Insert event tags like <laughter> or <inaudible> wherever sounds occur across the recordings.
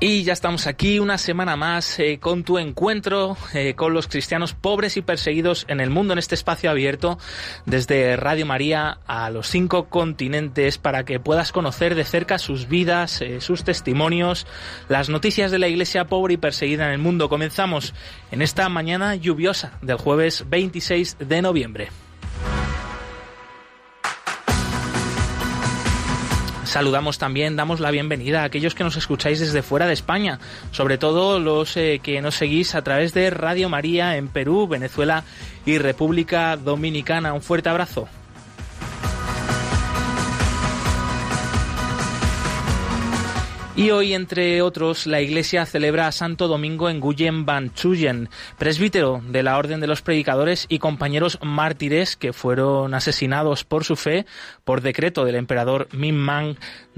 Y ya estamos aquí una semana más eh, con tu encuentro eh, con los cristianos pobres y perseguidos en el mundo en este espacio abierto desde Radio María a los cinco continentes para que puedas conocer de cerca sus vidas, eh, sus testimonios, las noticias de la iglesia pobre y perseguida en el mundo. Comenzamos en esta mañana lluviosa del jueves 26 de noviembre. Saludamos también, damos la bienvenida a aquellos que nos escucháis desde fuera de España, sobre todo los eh, que nos seguís a través de Radio María en Perú, Venezuela y República Dominicana. Un fuerte abrazo. Y hoy, entre otros, la Iglesia celebra a Santo Domingo en Guyen Van Chuyen, presbítero de la Orden de los Predicadores y compañeros mártires que fueron asesinados por su fe por decreto del emperador Minh Mang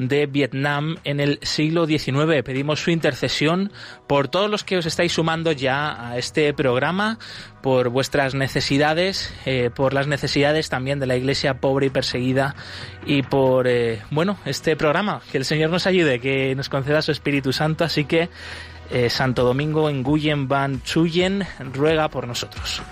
de Vietnam en el siglo XIX. Pedimos su intercesión por todos los que os estáis sumando ya a este programa, por vuestras necesidades, eh, por las necesidades también de la Iglesia pobre y perseguida y por, eh, bueno, este programa. Que el Señor nos ayude, que nos conceda su Espíritu Santo. Así que eh, Santo Domingo en Guyen Van Chuyen ruega por nosotros.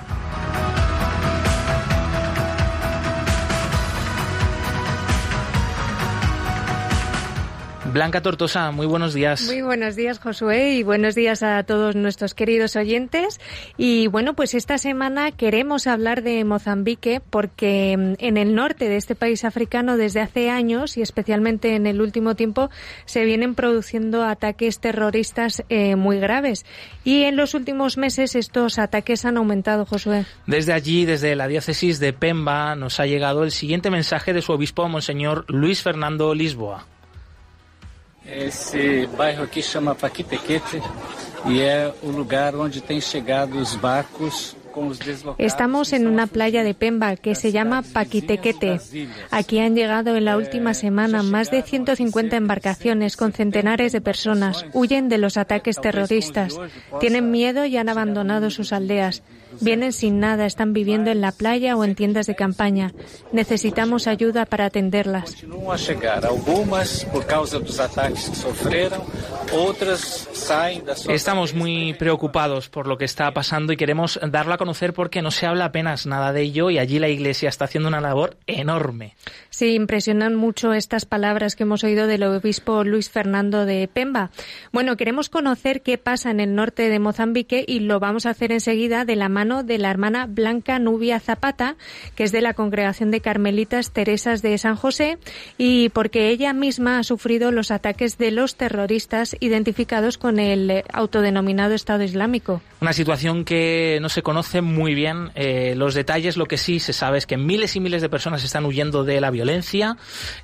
Blanca Tortosa, muy buenos días. Muy buenos días, Josué, y buenos días a todos nuestros queridos oyentes. Y bueno, pues esta semana queremos hablar de Mozambique porque mm, en el norte de este país africano desde hace años y especialmente en el último tiempo se vienen produciendo ataques terroristas eh, muy graves. Y en los últimos meses estos ataques han aumentado, Josué. Desde allí, desde la diócesis de Pemba, nos ha llegado el siguiente mensaje de su obispo, Monseñor Luis Fernando Lisboa. Esse bairro aqui chama Paquitequete e é o lugar onde têm chegado os barcos Estamos en una playa de Pemba que se llama Paquitequete. Aquí han llegado en la última semana más de 150 embarcaciones con centenares de personas. Huyen de los ataques terroristas. Tienen miedo y han abandonado sus aldeas. Vienen sin nada, están viviendo en la playa o en tiendas de campaña. Necesitamos ayuda para atenderlas. Estamos muy preocupados por lo que está pasando y queremos darlo a conocer porque no se habla apenas nada de ello y allí la Iglesia está haciendo una labor enorme. Sí, impresionan mucho estas palabras que hemos oído del obispo Luis Fernando de Pemba. Bueno, queremos conocer qué pasa en el norte de Mozambique y lo vamos a hacer enseguida de la mano de la hermana Blanca Nubia Zapata, que es de la Congregación de Carmelitas Teresas de San José, y porque ella misma ha sufrido los ataques de los terroristas identificados con el autodenominado Estado Islámico. Una situación que no se conoce muy bien eh, los detalles. Lo que sí se sabe es que miles y miles de personas están huyendo de la violencia.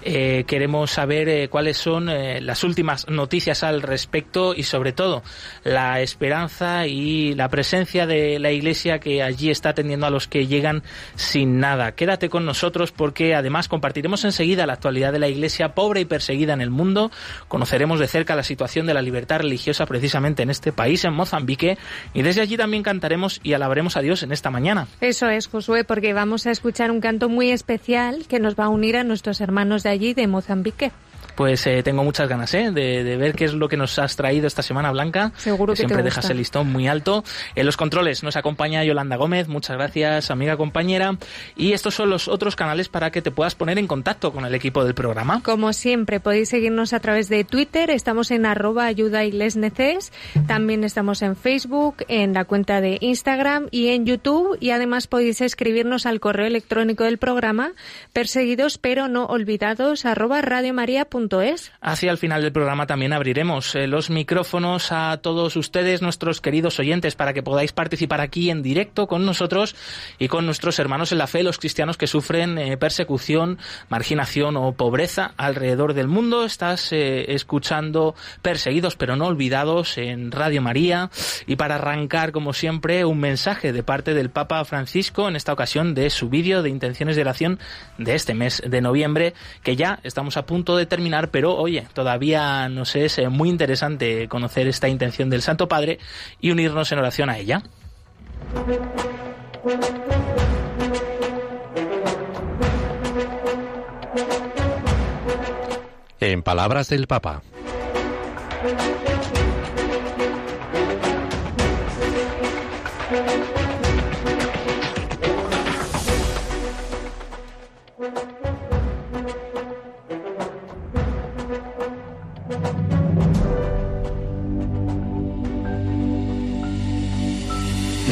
Eh, queremos saber eh, cuáles son las últimas noticias al respecto y sobre todo la esperanza y la presencia de la Iglesia que allí está atendiendo a los que llegan sin nada. Quédate con nosotros porque además compartiremos enseguida la actualidad de la Iglesia pobre y perseguida en el mundo. Conoceremos de cerca la situación de la libertad religiosa precisamente en este país, en Mozambique, y desde allí también cantaremos y alabaremos a Dios en esta mañana. Eso es, Josué, porque vamos a escuchar un canto muy especial que nos va a unir a nuestros hermanos de allí, de Mozambique pues eh, tengo muchas ganas ¿eh? de, ver qué es lo que nos has traído esta semana, Blanca. Seguro que, siempre te dejas el listón muy alto. En los controles nos acompaña Yolanda Gómez, muchas gracias, amiga compañera. Y estos son los otros canales para que te puedas poner en contacto con el equipo del programa. Como siempre, podéis seguirnos a través de Twitter, estamos en arroba ayuda neces, también estamos en Facebook, en la cuenta de Instagram y en YouTube y además podéis escribirnos al correo electrónico del programa perseguidos pero no olvidados arroba radiomaria.com radiomaria.es. Hacia el final del programa también abriremos eh, los micrófonos a todos ustedes, nuestros queridos oyentes, para que podáis participar aquí en directo con nosotros y con nuestros hermanos en la fe, los cristianos que sufren eh, persecución, marginación o pobreza alrededor del mundo. Estás eh, escuchando Perseguidos pero no olvidados en Radio María y para arrancar, como siempre, un mensaje de parte del Papa Francisco, en esta ocasión de su vídeo de intenciones de oración de este mes de noviembre, que ya estamos a punto de terminar, pero oye, todavía nos es eh, muy interesante conocer esta intención del Santo Padre y unirnos en oración a ella. En palabras del Papa.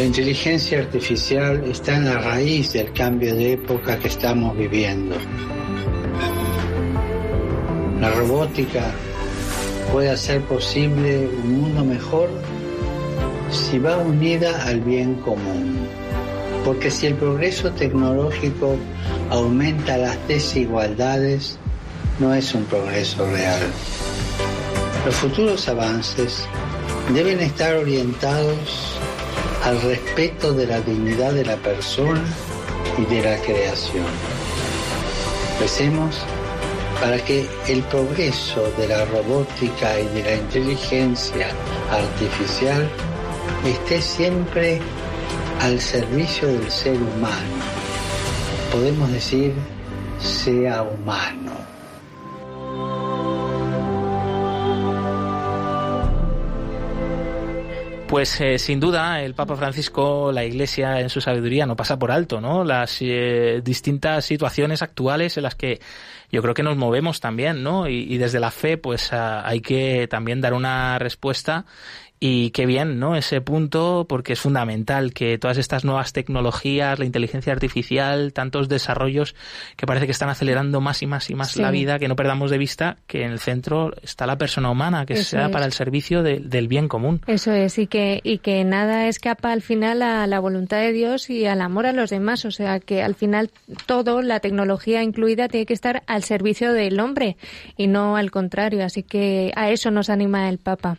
La inteligencia artificial está en la raíz del cambio de época que estamos viviendo. La robótica puede hacer posible un mundo mejor si va unida al bien común. Porque si el progreso tecnológico aumenta las desigualdades, no es un progreso real. Los futuros avances deben estar orientados al respeto de la dignidad de la persona y de la creación. Recemos para que el progreso de la robótica y de la inteligencia artificial esté siempre al servicio del ser humano. Podemos decir, sea humano. Pues eh, sin duda el Papa Francisco, la Iglesia en su sabiduría no pasa por alto, ¿no? Las eh, distintas situaciones actuales en las que yo creo que nos movemos también, ¿no? Y, y desde la fe, pues hay que también dar una respuesta y qué bien, ¿no? Ese punto, porque es fundamental que todas estas nuevas tecnologías, la inteligencia artificial, tantos desarrollos que parece que están acelerando más y más y más Sí. la vida, que no perdamos de vista que en el centro está la persona humana, que Eso sea es. para el servicio de- del bien común. Eso es, y que, y que nada escapa al final a la voluntad de Dios y al amor a los demás. O sea, que al final todo, la tecnología incluida, tiene que estar al servicio del hombre y no al contrario. Así que a eso nos anima el Papa.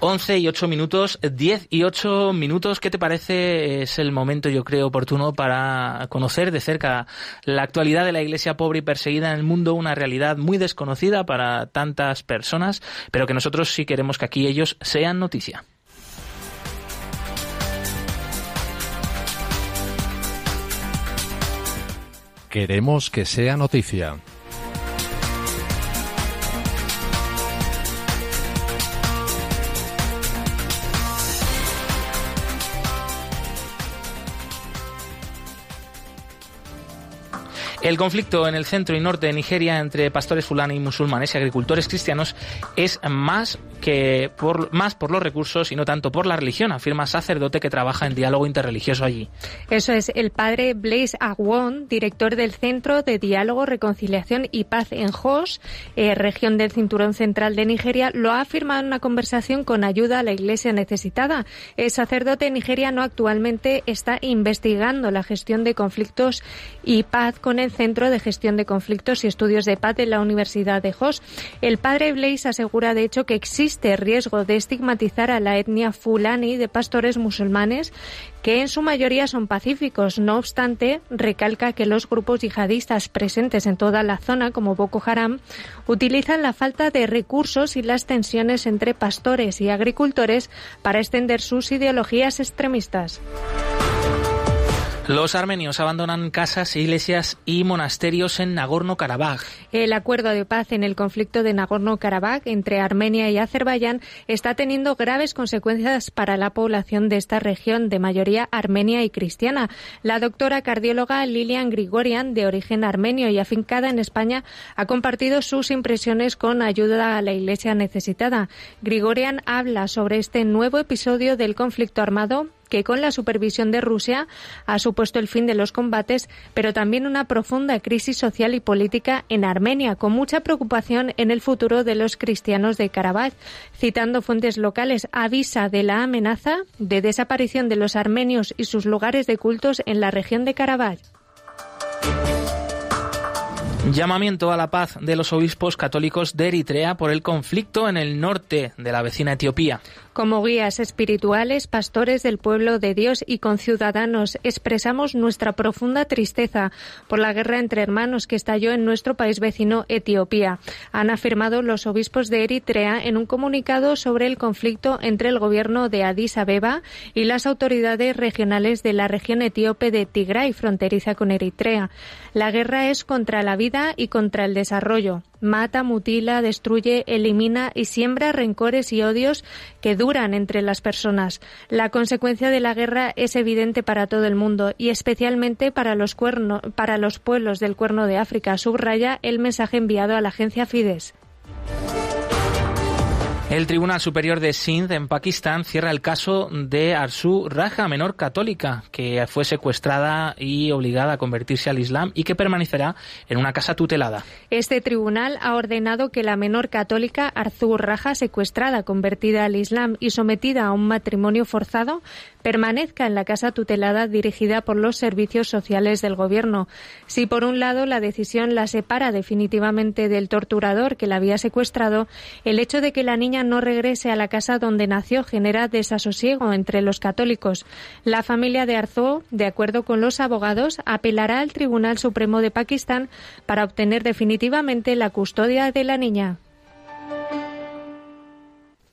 11 y 8 minutos, 10 y 8 minutos. ¿Qué te parece? Es el momento, yo creo, oportuno para conocer de cerca la actualidad de la iglesia pobre y perseguida en el mundo, una realidad muy desconocida para tantas personas, pero que nosotros sí queremos que aquí ellos sean noticia. Queremos que sea noticia. El conflicto en el centro y norte de Nigeria entre pastores fulani y musulmanes y agricultores cristianos es más que por, más por los recursos y no tanto por la religión, afirma sacerdote que trabaja en diálogo interreligioso allí. Eso es, el padre Blaise Agwon, director del Centro de Diálogo, Reconciliación y Paz en Jos, eh, región del Cinturón Central de Nigeria, lo ha afirmado en una conversación con ayuda a la Iglesia necesitada. El sacerdote nigeriano actualmente está investigando la gestión de conflictos y paz con el Centro de Gestión de Conflictos y Estudios de Paz de la Universidad de Jos. El padre Blaise asegura, de hecho, que existe riesgo de estigmatizar a la etnia fulani de pastores musulmanes que en su mayoría son pacíficos. No obstante, recalca que los grupos yihadistas presentes en toda la zona, como Boko Haram, utilizan la falta de recursos y las tensiones entre pastores y agricultores para extender sus ideologías extremistas. Los armenios abandonan casas, iglesias y monasterios en Nagorno-Karabaj. El acuerdo de paz en el conflicto de Nagorno-Karabaj entre Armenia y Azerbaiyán está teniendo graves consecuencias para la población de esta región de mayoría armenia y cristiana. La doctora cardióloga Lilian Grigorian, de origen armenio y afincada en España, ha compartido sus impresiones con ayuda a la iglesia necesitada. Grigorian habla sobre este nuevo episodio del conflicto armado que con la supervisión de Rusia ha supuesto el fin de los combates, pero también una profunda crisis social y política en Armenia, con mucha preocupación en el futuro de los cristianos de Karabaj. Citando fuentes locales, avisa de la amenaza de desaparición de los armenios y sus lugares de cultos en la región de Karabaj. Llamamiento a la paz de los obispos católicos de Eritrea por el conflicto en el norte de la vecina Etiopía. Como guías espirituales, pastores del pueblo de Dios y conciudadanos, expresamos nuestra profunda tristeza por la guerra entre hermanos que estalló en nuestro país vecino Etiopía. Han afirmado los obispos de Eritrea en un comunicado sobre el conflicto entre el gobierno de Addis Abeba y las autoridades regionales de la región etíope de Tigray, fronteriza con Eritrea. La guerra es contra la vida y contra el desarrollo mata, mutila, destruye, elimina y siembra rencores y odios que duran entre las personas. La consecuencia de la guerra es evidente para todo el mundo y especialmente para los, para los pueblos del Cuerno de África, subraya el mensaje enviado a la agencia Fides. El Tribunal Superior de Sindh en Pakistán cierra el caso de Arsu Raja, menor católica, que fue secuestrada y obligada a convertirse al Islam y que permanecerá en una casa tutelada. Este tribunal ha ordenado que la menor católica Arzu Raja, secuestrada, convertida al Islam y sometida a un matrimonio forzado, permanezca en la casa tutelada dirigida por los servicios sociales del Gobierno. Si por un lado la decisión la separa definitivamente del torturador que la había secuestrado, el hecho de que la niña no regrese a la casa donde nació genera desasosiego entre los católicos. La familia de Arzó, de acuerdo con los abogados, apelará al Tribunal Supremo de Pakistán para obtener definitivamente la custodia de la niña.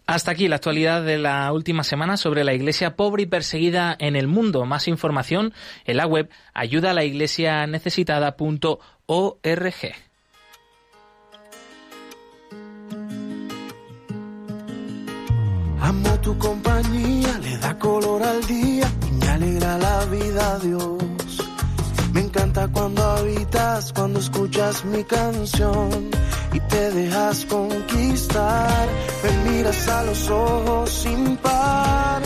Hasta aquí la actualidad de la última semana sobre la iglesia pobre y perseguida en el mundo. Más información en la web ayudalaiglesianecesitada.org. Amo tu compañía, le da color al día y me alegra la vida, Dios. Encanta cuando habitas, cuando escuchas mi canción y te dejas conquistar. Me miras a los ojos sin parpadear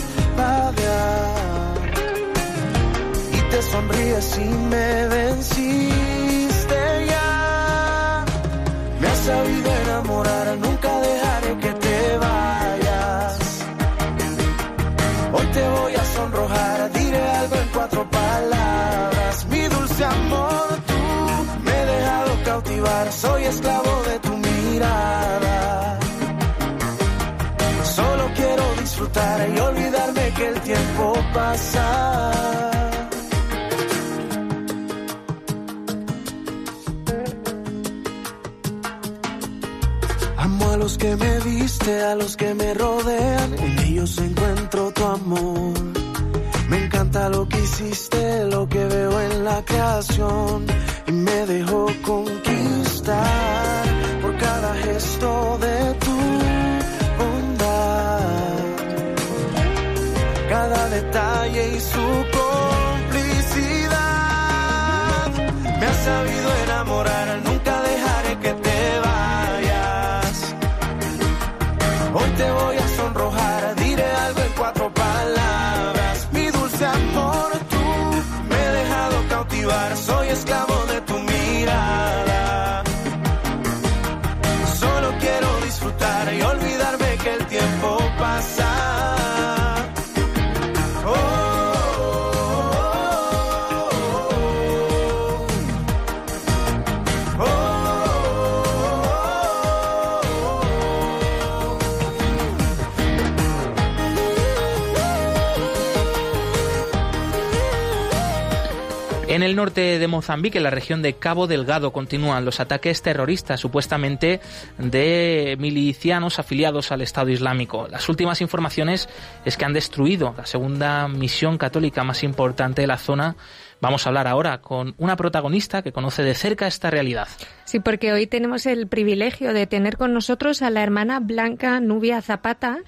y te sonríes y me venciste ya. Me has sabido enamorar, nunca dejaré soy esclavo de tu mirada. Solo quiero disfrutar y olvidarme que el tiempo pasa. Amo a los que me viste, a los que me rodean, en ellos encuentro tu amor. Me encanta lo que hiciste, lo que veo en la creación y me dejó por cada gesto de tu bondad, cada detalle y su complicidad. Me has sabido enamorar, nunca dejaré que te vayas. Hoy te voy el norte de Mozambique, en la región de Cabo Delgado, continúan los ataques terroristas supuestamente de milicianos afiliados al Estado Islámico. Las últimas informaciones es que han destruido la segunda misión católica más importante de la zona Vamos a hablar ahora con una protagonista que conoce de cerca esta realidad. Sí, porque hoy tenemos el privilegio de tener con nosotros a la hermana Blanca Nubia Zapata.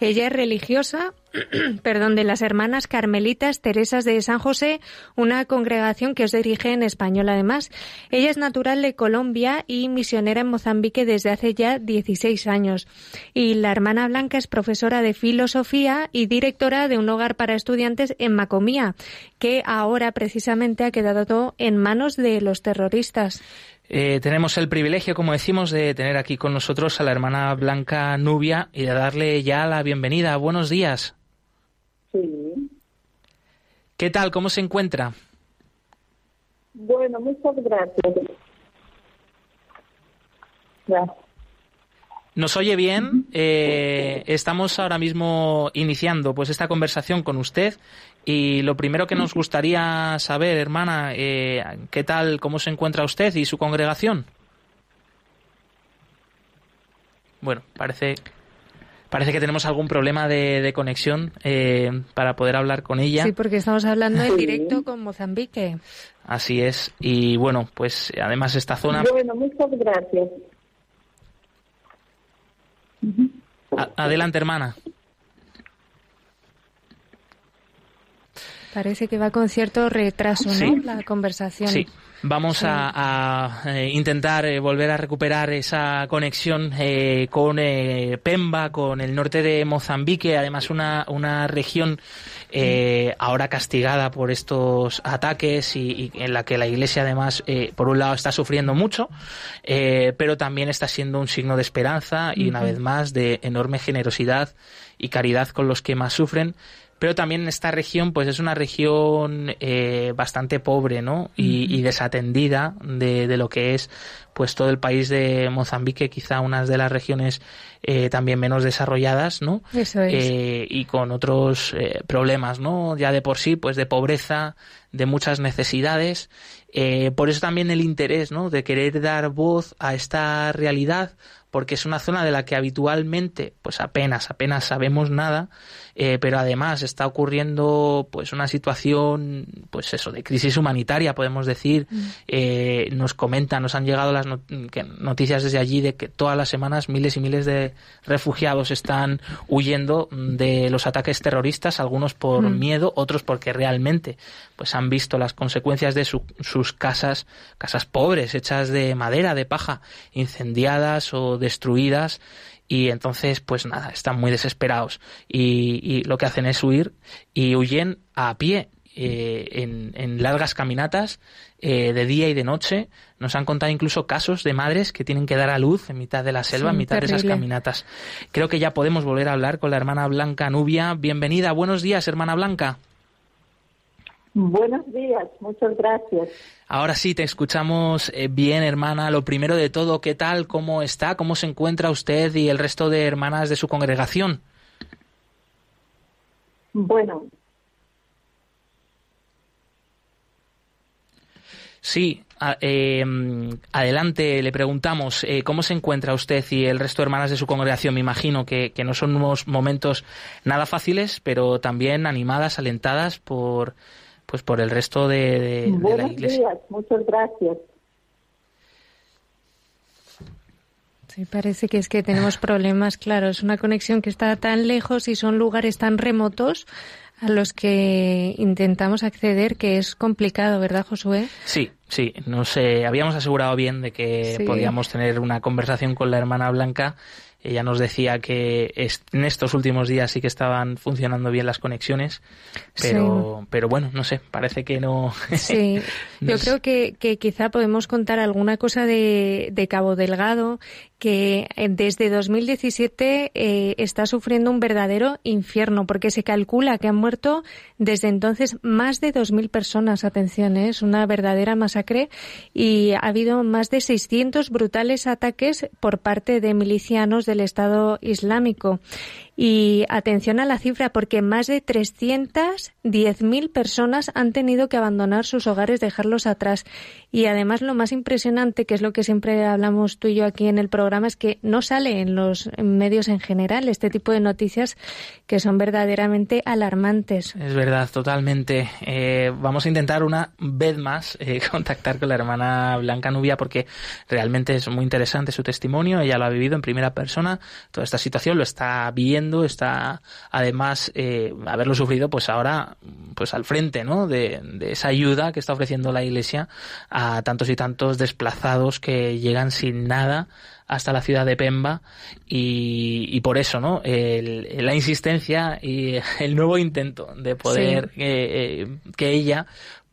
Ella es religiosa, <clears throat> perdón, de las hermanas carmelitas Teresas de San José, una congregación que os dirige en español además. Ella es natural de Colombia y misionera en Mozambique desde hace ya 16 años. Y la hermana Blanca es profesora de filosofía y directora de un hogar para estudiantes en Macomía, que ahora precisamente ha quedado todo en manos de los terroristas. Eh, tenemos el privilegio, como decimos, de tener aquí con nosotros a la hermana Blanca Nubia y de darle ya la bienvenida. Buenos días. Sí. ¿Qué tal? ¿Cómo se encuentra? Bueno, muchas gracias. Gracias. ¿Nos oye bien? Eh, estamos ahora mismo iniciando pues esta conversación con usted y lo primero que nos gustaría saber, hermana, eh, ¿qué tal, cómo se encuentra usted y su congregación? Bueno, parece parece que tenemos algún problema de, conexión eh, para poder hablar con ella. Sí, porque estamos hablando en directo con Mozambique. Así es. Y bueno, pues además esta zona. Bueno, muchas gracias. adelante, hermana. Parece que va con cierto retraso, ¿no? La conversación. Sí. Vamos a, eh, intentar eh, volver a recuperar esa conexión eh, con Pemba, con el norte de Mozambique, además una, una región ahora castigada por estos ataques y, en la que la Iglesia además, por un lado, está sufriendo mucho, pero también está siendo un signo de esperanza y una vez más de enorme generosidad y caridad con los que más sufren pero también esta región pues es una región eh, bastante pobre ¿no? y, desatendida de, de, lo que es pues todo el país de Mozambique quizá una de las regiones eh, también menos desarrolladas no Eso es. Eh, y con otros problemas no ya de por sí pues de pobreza de muchas necesidades. Por eso también el interés no de querer dar voz a esta realidad porque es una zona de la que habitualmente pues apenas apenas sabemos nada eh, pero además está ocurriendo pues una situación pues eso de crisis humanitaria podemos decir mm. eh, nos comentan nos han llegado las noticias desde allí de que todas las semanas miles y miles de refugiados están huyendo de los ataques terroristas algunos por mm. miedo otros porque realmente pues han visto las consecuencias de sus casas casas pobres hechas de madera de paja incendiadas o destruidas y entonces pues nada, están muy desesperados y, lo que hacen es huir y huyen a pie eh, en, largas caminatas eh, de día y de noche. Nos han contado incluso casos de madres que tienen que dar a luz en mitad de la selva, en mitad de esas caminatas. Creo que ya podemos volver a hablar con la hermana Blanca Nubia. Bienvenida, buenos días, hermana Blanca. Buenos días, muchas gracias. Ahora sí, te escuchamos eh, bien, hermana. Lo primero de todo, ¿qué tal? ¿Cómo está? ¿Cómo se encuentra usted y el resto de hermanas de su congregación? Bueno. Sí, em, adelante, le preguntamos, eh, ¿cómo se encuentra usted y el resto de hermanas de su congregación? Me imagino que, que no son unos momentos nada fáciles, pero también animadas, alentadas por pues por el resto de, la iglesia. Días, muchas gracias. Sí, parece que es que tenemos problemas, claro, es una conexión que está tan lejos y son lugares tan remotos a los que intentamos acceder que es complicado, ¿verdad, Josué? Sí, sí, no sé, habíamos asegurado bien de que podíamos tener una conversación con la hermana Blanca ella nos decía que en estos últimos días sí que estaban funcionando bien las conexiones, pero, pero bueno, no sé, parece que no. <laughs> Sí, yo creo que, que, quizá podemos contar alguna cosa de, de Cabo Delgado que eh, desde 2017 eh, está sufriendo un verdadero infierno, porque se calcula que han muerto desde entonces más de 2.000 personas. Atención, ¿eh? es una verdadera masacre y ha habido más de 600 brutales ataques por parte de milicianos del Estado Islámico. Y atención a la cifra, porque más de 310.000 personas han tenido que abandonar sus hogares, dejarlos atrás. Y además lo más impresionante, que es lo que siempre hablamos tú y yo aquí en el programa, es que no sale en los medios en general este tipo de noticias que son verdaderamente alarmantes. Es verdad, totalmente. Eh, vamos a intentar una vez más eh, <laughs> contactar con la hermana Blanca Nubia porque realmente es muy interesante su testimonio. Ella lo ha vivido en primera persona, toda esta situación lo está viendo está además eh, haberlo sufrido, pues ahora pues al frente, ¿no? De, esa ayuda que está ofreciendo la Iglesia a tantos y tantos desplazados que llegan sin nada hasta la ciudad de Pemba y, por eso, ¿no? la insistencia y el nuevo intento de poder eh, eh, que ella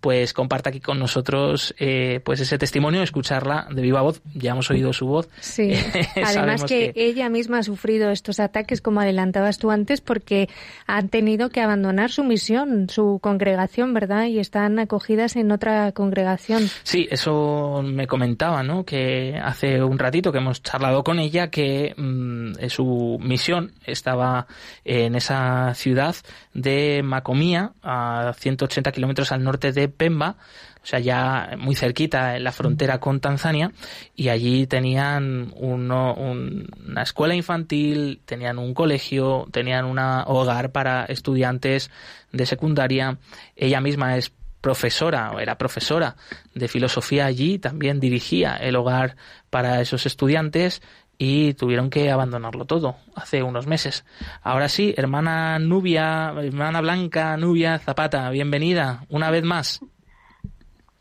pues comparta aquí con nosotros eh, pues ese testimonio, escucharla de viva voz. Ya hemos oído su voz. Sí. <laughs> Además que, ella misma ha sufrido estos ataques, como adelantabas tú antes, porque han tenido que abandonar su misión, su congregación, ¿verdad? Y están acogidas en otra congregación. Sí, eso me comentaba, ¿no? Que hace un ratito que hemos charlado con ella que mm, su misión estaba en esa ciudad de Macomía, a 180 kilómetros al norte de Pemba, o sea, ya muy cerquita en la frontera con Tanzania, y allí tenían uno, una escuela infantil, tenían un colegio, tenían un hogar para estudiantes de secundaria. Ella misma es profesora o era profesora de filosofía allí, también dirigía el hogar para esos estudiantes y tuvieron que abandonarlo todo hace unos meses. Ahora sí, hermana Nubia, hermana Blanca Nubia Zapata, bienvenida una vez más.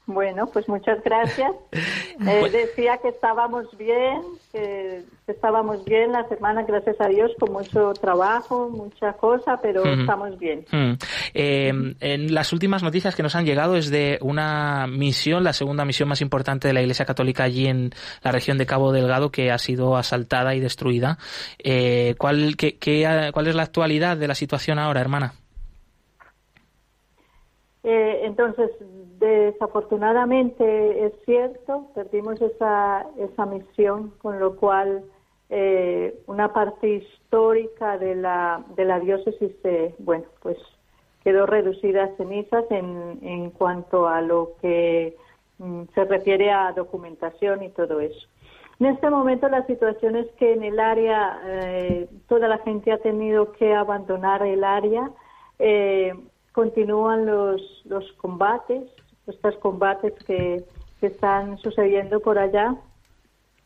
Bueno, pues muchas gracias. <laughs> Eh, decía que estábamos bien, que estábamos bien las hermanas, gracias a Dios, con mucho trabajo, mucha cosa, pero estamos bien. Eh, en las últimas noticias que nos han llegado es de una misión, la segunda misión más importante de la Iglesia Católica allí en la región de Cabo Delgado, que ha sido asaltada y destruida. Eh, ¿cuál, qué, ¿Cuál es la actualidad de la situación ahora, hermana? Entonces, Desafortunadamente es cierto, perdimos esa, esa misión, con lo cual eh, una parte histórica de la, de la diócesis, bueno, pues quedó reducida a cenizas en, en cuanto a lo que mm, se refiere a documentación y todo eso. En este momento la situación es que en el área eh, toda la gente ha tenido que abandonar el área. Eh, continúan los, los combates, estos combates que, están sucediendo por allá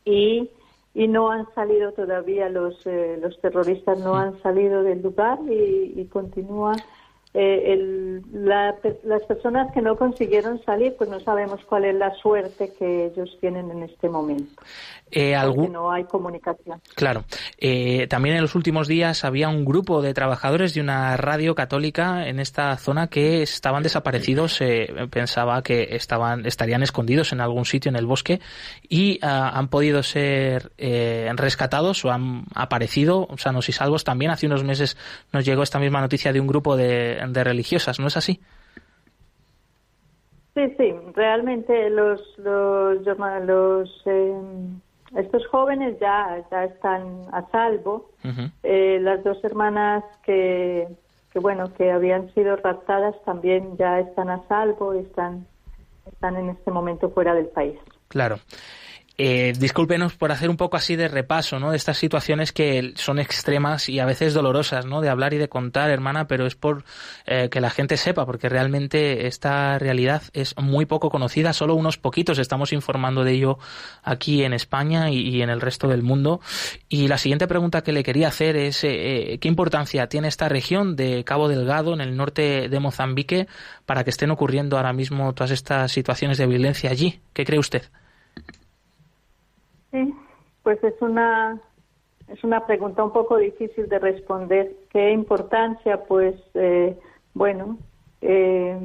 y, y no han salido todavía los, eh, los terroristas, no han salido del lugar y, y continúa eh, el, las personas que no consiguieron salir, pues no sabemos cuál es la suerte que ellos tienen en este momento. Eh, no hay comunicación. Claro. Eh, también en los últimos días había un grupo de trabajadores de una radio católica en esta zona que estaban desaparecidos. Se pensaba que estaban estarían escondidos en algún sitio en el bosque y ah, han podido ser eh, rescatados o han aparecido sanos y salvos. También hace unos meses nos llegó esta misma noticia de un grupo de, de religiosas, ¿no es así? Sí, sí, realmente los los, los em, estos jóvenes ya, ya están a salvo. Eh, las dos hermanas que, que, bueno, que habían sido raptadas también ya están a salvo y están, están en este momento fuera del país. Claro. Eh, discúlpenos por hacer un poco así de repaso, ¿no? De estas situaciones que son extremas y a veces dolorosas, ¿no? De hablar y de contar, hermana, pero es por eh, que la gente sepa, porque realmente esta realidad es muy poco conocida, solo unos poquitos estamos informando de ello aquí en España y, en el resto del mundo. Y la siguiente pregunta que le quería hacer es eh, ¿qué importancia tiene esta región de Cabo Delgado, en el norte de Mozambique, para que estén ocurriendo ahora mismo todas estas situaciones de violencia allí? ¿Qué cree usted? Sí, pues es una es una pregunta un poco difícil de responder. ¿Qué importancia? Pues eh, bueno, eh,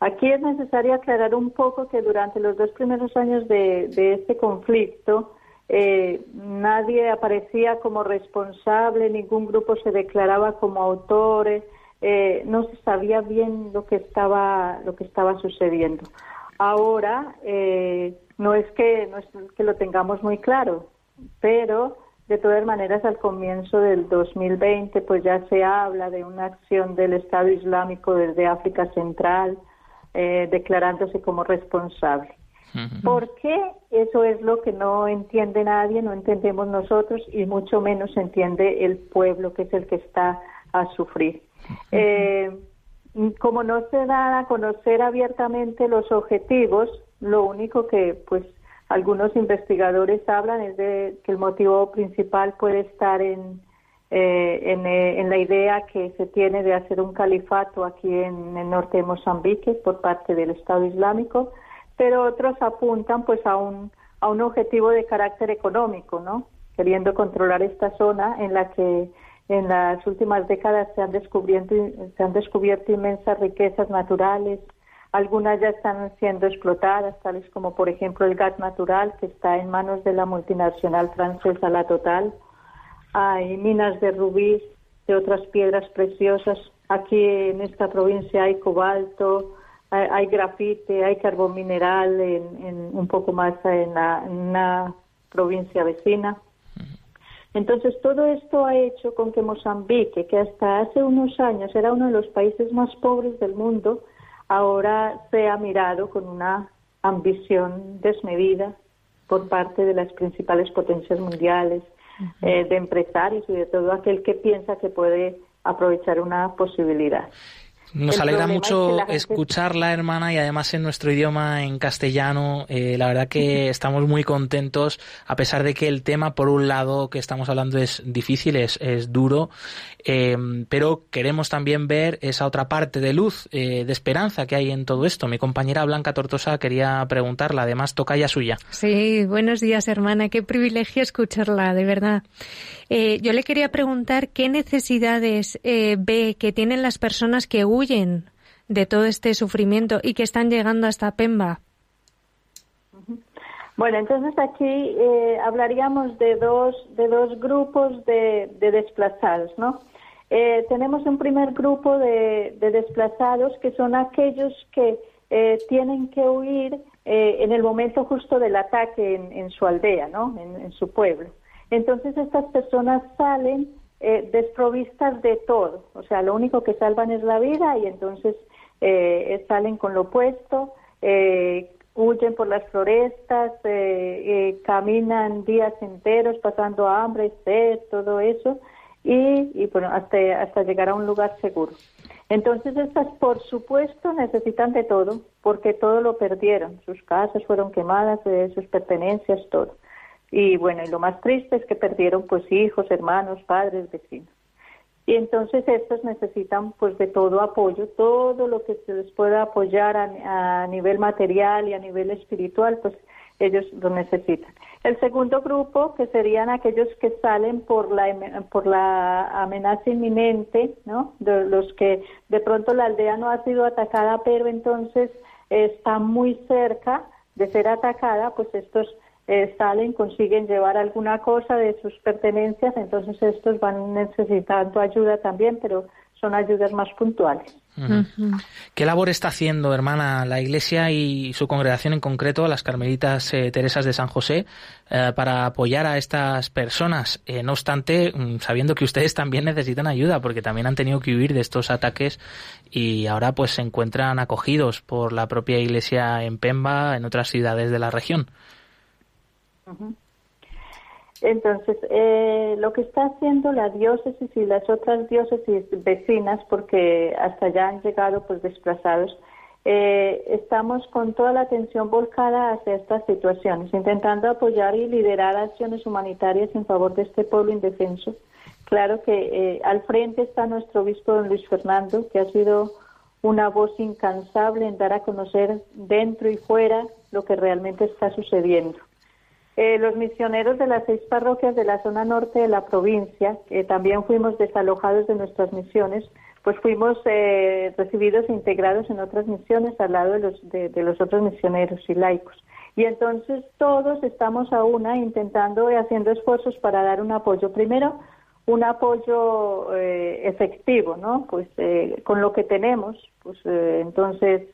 aquí es necesario aclarar un poco que durante los dos primeros años de, este conflicto eh, nadie aparecía como responsable, ningún grupo se declaraba como autores, no se sabía bien lo que estaba lo que estaba sucediendo. Ahora no es que no es que lo tengamos muy claro, pero de todas maneras, al comienzo del 2020, pues ya se habla de una acción del Estado Islámico desde África Central, eh, declarándose como responsable. ¿Por qué? Eso es lo que no entiende nadie, no entendemos nosotros y mucho menos entiende el pueblo, que es el que está a sufrir. Eh, como no se da a conocer abiertamente los objetivos, lo único que pues algunos investigadores hablan es de que el motivo principal puede estar en, eh, eh, en, la idea que se tiene de hacer un califato aquí en el norte de Mozambique por parte del Estado Islámico, pero otros apuntan pues a un, a un objetivo de carácter económico, ¿no? Queriendo controlar esta zona en la que en las últimas décadas se han descubierto, se han descubierto inmensas riquezas naturales, algunas ya están siendo explotadas, tales como por ejemplo el gas natural que está en manos de la multinacional francesa La Total. Hay minas de rubí, de otras piedras preciosas. Aquí en esta provincia hay cobalto, hay, grafite, hay carbón mineral en, un poco más en, la, en una provincia vecina. Entonces, todo esto ha hecho con que Mozambique, que hasta hace unos años era uno de los países más pobres del mundo, ahora sea mirado con una ambición desmedida por parte de las principales potencias mundiales, eh, de empresarios y de todo aquel que piensa que puede aprovechar una posibilidad. Nos alegra mucho escucharla, hermana, y además en nuestro idioma, en castellano. Eh, la verdad que estamos muy contentos, a pesar de que el tema, por un lado, que estamos hablando es difícil, es, es duro, eh, pero queremos también ver esa otra parte de luz, eh, de esperanza que hay en todo esto. Mi compañera Blanca Tortosa quería preguntarla, además toca ya suya. Sí, buenos días, hermana. Qué privilegio escucharla, de verdad. yo le quería preguntar qué necesidades ve que tienen las personas que huyen de todo este sufrimiento y que están llegando hasta Pemba. Bueno, entonces aquí eh, hablaríamos de dos, de dos grupos de, desplazados, ¿no? Eh, tenemos un primer grupo de, desplazados que son aquellos que eh, tienen que huir en el momento justo del ataque en, su aldea, ¿no? En, su pueblo. Entonces estas personas salen eh, desprovistas de todo. O sea, lo único que salvan es la vida y entonces eh, salen con lo opuesto, eh, huyen por las florestas, caminan días enteros pasando hambre, sed, todo eso, y, bueno, hasta, hasta llegar a un lugar seguro. Entonces estas, por supuesto, necesitan de todo, porque todo lo perdieron. Sus casas fueron quemadas, sus pertenencias, todo. Y bueno, y lo más triste es que perdieron pues hijos, hermanos, padres, vecinos. Y entonces estos necesitan pues de todo apoyo, todo lo que se les pueda apoyar a, nivel material y a nivel espiritual, pues ellos lo necesitan. El segundo grupo, que serían aquellos que salen por la, por la amenaza inminente, ¿no? De los que de pronto la aldea no ha sido atacada, pero entonces está muy cerca de ser atacada, pues estos eh, salen, consiguen llevar alguna cosa de sus pertenencias, entonces estos van necesitando ayuda también, pero son ayudas más puntuales. ¿Qué labor está haciendo, hermana, la Iglesia y su congregación en concreto, las Carmelitas eh, Teresas de San José, eh, para apoyar a estas personas? no obstante, mm, sabiendo que ustedes también necesitan ayuda, porque también han tenido que huir de estos ataques y ahora pues se encuentran acogidos por la propia Iglesia en Pemba, en otras ciudades de la región. Entonces, eh, lo que está haciendo la diócesis y las otras diócesis vecinas, porque hasta allá han llegado pues desplazados, eh, estamos con toda la atención volcada hacia estas situaciones, intentando apoyar y liderar acciones humanitarias en favor de este pueblo indefenso. Claro que eh, al frente está nuestro obispo don Luis Fernando, que ha sido una voz incansable en dar a conocer dentro y fuera lo que realmente está sucediendo. Eh, los misioneros de las seis parroquias de la zona norte de la provincia, que también fuimos desalojados de nuestras misiones, pues fuimos eh, recibidos e integrados en otras misiones al lado de los, otros misioneros y laicos. Y entonces todos estamos a una intentando y haciendo esfuerzos para dar un apoyo. Primero, un apoyo eh, efectivo, ¿no? Pues con lo que tenemos, pues entonces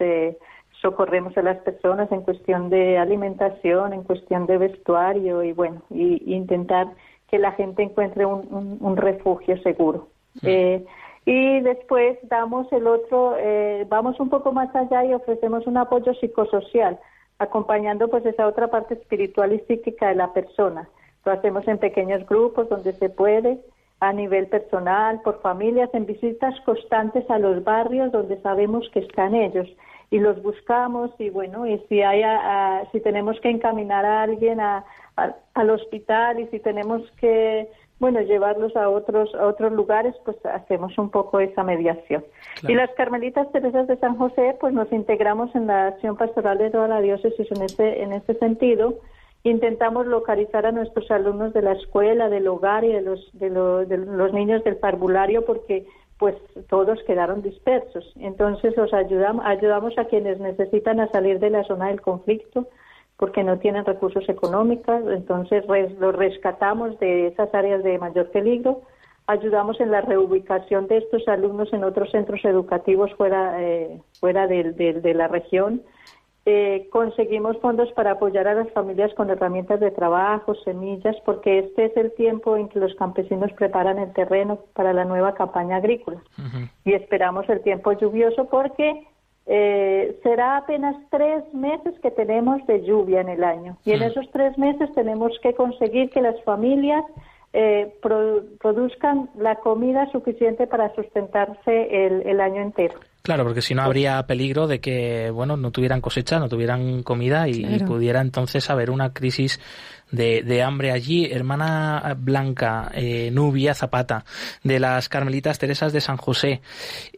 socorremos a las personas en cuestión de alimentación, en cuestión de vestuario y bueno, y, intentar que la gente encuentre un, refugio seguro. Eh, y después damos el otro, eh, vamos un poco más allá y ofrecemos un apoyo psicosocial, acompañando pues esa otra parte espiritual y psíquica de la persona. Lo hacemos en pequeños grupos donde se puede, a nivel personal, por familias, en visitas constantes a los barrios donde sabemos que están ellos y los buscamos y bueno, y si hay si tenemos que encaminar a alguien a, al hospital y si tenemos que bueno, llevarlos a otros a otros lugares, pues hacemos un poco esa mediación. Y las Carmelitas Teresas de San José, pues nos integramos en la acción pastoral de toda la diócesis en este en este sentido. Intentamos localizar a nuestros alumnos de la escuela, del hogar y de los de, de los niños del parvulario porque pues todos quedaron dispersos. Entonces los ayudamos, ayudamos a quienes necesitan salir de la zona del conflicto porque no tienen recursos económicos, entonces los rescatamos de esas áreas de mayor peligro, ayudamos en la reubicación de estos alumnos en otros centros educativos fuera, eh, fuera de la región, eh, conseguimos fondos para apoyar a las familias con herramientas de trabajo, semillas, porque este es el tiempo en que los campesinos preparan el terreno para la nueva campaña agrícola. Y esperamos el tiempo lluvioso porque eh, será apenas tres meses que tenemos de lluvia en el año. Y en esos tres meses tenemos que conseguir que las familias eh, produzcan la comida suficiente para sustentarse el año entero. Claro, porque si no habría peligro de que, bueno, no tuvieran cosecha, no tuvieran comida y, pudiera entonces haber una crisis de, hambre allí. Hermana Blanca, eh, Nubia Zapata, de las Carmelitas Teresas de San José.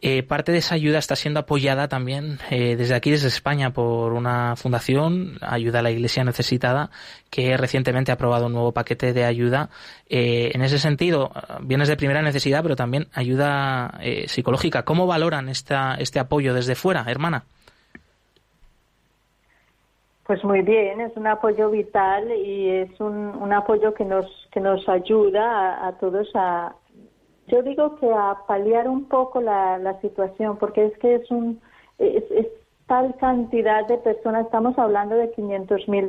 Eh, parte de esa ayuda está siendo apoyada también eh, desde aquí, desde España, por una fundación, Ayuda a la Iglesia Necesitada, que recientemente ha aprobado un nuevo paquete de ayuda. en ese sentido, bienes de primera necesidad, pero también ayuda psicológica. ¿Cómo valoran esta, este apoyo desde fuera, hermana? Pues muy bien, es un apoyo vital y es un, apoyo que nos que nos ayuda a, todos a, yo digo que a paliar un poco la, la situación, porque es que es un es, tal cantidad de personas, estamos hablando de 500 mil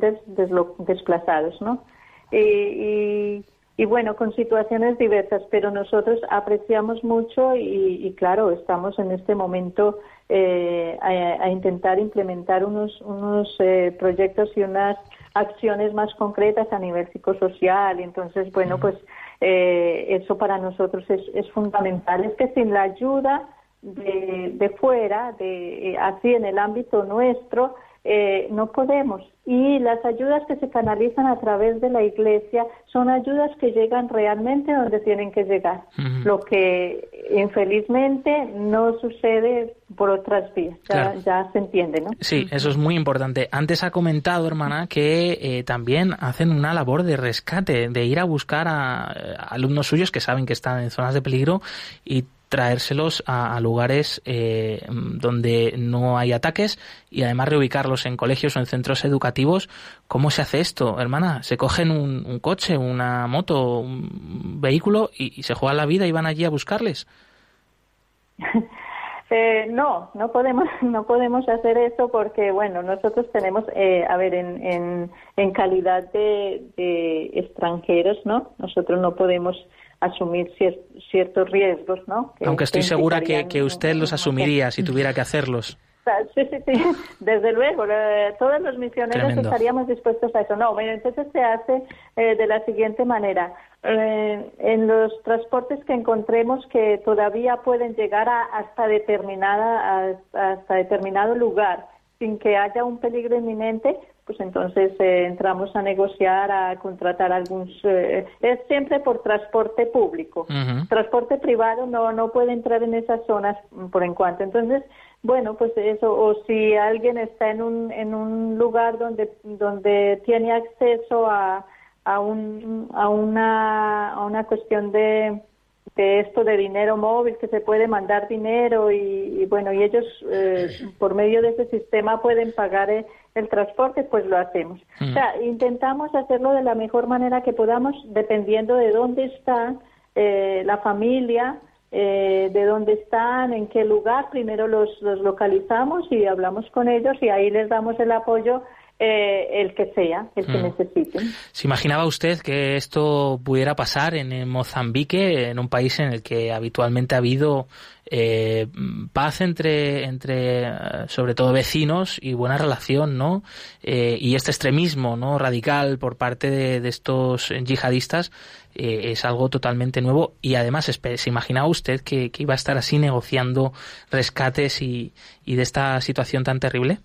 desplazados, ¿no? y bueno, con situaciones diversas, pero nosotros apreciamos mucho y, claro, estamos en este momento eh, a, intentar implementar unos, unos eh, proyectos y unas acciones más concretas a nivel psicosocial. Entonces, bueno, pues eh, eso para nosotros es, es fundamental. Es que sin la ayuda de, de fuera, de así en el ámbito nuestro, eh, no podemos. Y las ayudas que se canalizan a través de la Iglesia son ayudas que llegan realmente donde tienen que llegar, lo que infelizmente no sucede por otras vías. Ya, se entiende, ¿no? Sí, eso es muy importante. Antes ha comentado, hermana, que eh, también hacen una labor de rescate, de ir a buscar a alumnos suyos que saben que están en zonas de peligro y traérselos a, lugares eh, donde no hay ataques y además reubicarlos en colegios o en centros educativos. ¿Cómo se hace esto, hermana? ¿Se cogen un, coche, una moto, un vehículo y, se juegan la vida y van allí a buscarles? <laughs> Eh, no, no podemos, <laughs> no podemos hacer eso porque, bueno, nosotros tenemos, eh, a ver, en, en, calidad de, de extranjeros, ¿no? Nosotros no podemos asumir ciertos riesgos, ¿no? Aunque estoy segura que, que usted los asumiría si tuviera que hacerlos. <laughs> Sí, sí, sí, <laughs> desde luego, todos los misioneros estaríamos dispuestos a eso. No, bueno, entonces se hace eh, de la siguiente manera. Eh, en los transportes que encontremos que todavía pueden llegar a, hasta determinada hasta determinado lugar sin que haya un peligro inminente, pues entonces eh, entramos a negociar, a contratar algún... Eh, es siempre por transporte público. Transporte privado no, no puede entrar en esas zonas por en cuanto. Entonces, bueno, pues eso, o si alguien está en un, en un lugar donde, donde tiene acceso a, a, un, a, una, a una cuestión de de esto de dinero móvil, que se puede mandar dinero y, bueno, y ellos eh, por medio de ese sistema pueden pagar eh, el, transporte, pues lo hacemos. O mm. sea, intentamos hacerlo de la mejor manera que podamos, dependiendo de dónde está eh, la familia, de dónde están, en qué lugar. Primero los, los localizamos y hablamos con ellos y ahí les damos el apoyo eh, el que sea, el que mm. necesiten. ¿Se imaginaba usted que esto pudiera pasar en, Mozambique, en un país en el que habitualmente ha habido eh, paz entre, entre, eh, sobre todo vecinos y buena relación, ¿no? y este extremismo, ¿no? Radical por parte de, estos yihadistas es algo totalmente nuevo y además se imaginaba usted que, iba a estar así negociando rescates y, y de esta situación tan terrible.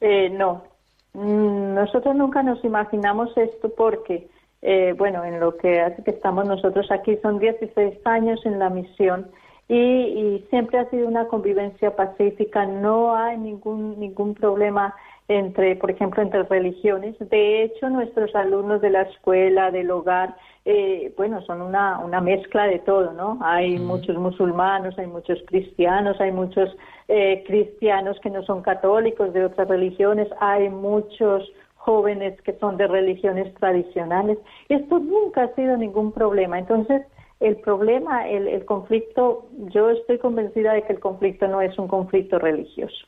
Eh, no, mm, nosotros nunca nos imaginamos esto porque, eh, bueno, en lo que hace que estamos nosotros aquí son 16 años en la misión y, siempre ha sido una convivencia pacífica, no hay ningún, ningún problema entre, por ejemplo, entre religiones. De hecho, nuestros alumnos de la escuela, del hogar, eh, bueno, son una, una mezcla de todo, ¿no? Hay muchos musulmanos, hay muchos cristianos, hay muchos eh, cristianos que no son católicos de otras religiones, hay muchos jóvenes que son de religiones tradicionales. Esto nunca ha sido ningún problema. Entonces, el problema, el, el conflicto, yo estoy convencida de que el conflicto no es un conflicto religioso.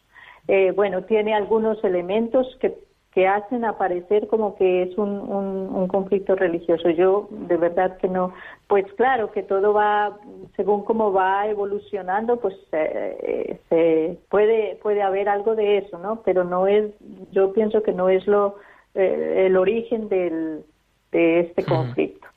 Eh, bueno, tiene algunos elementos que que hacen aparecer como que es un, un, conflicto religioso. Yo de verdad que no, pues claro que todo va, según cómo va evolucionando, pues eh, se puede, puede haber algo de eso, ¿no? Pero no es, yo pienso que no es lo, eh, el origen del, de este conflicto.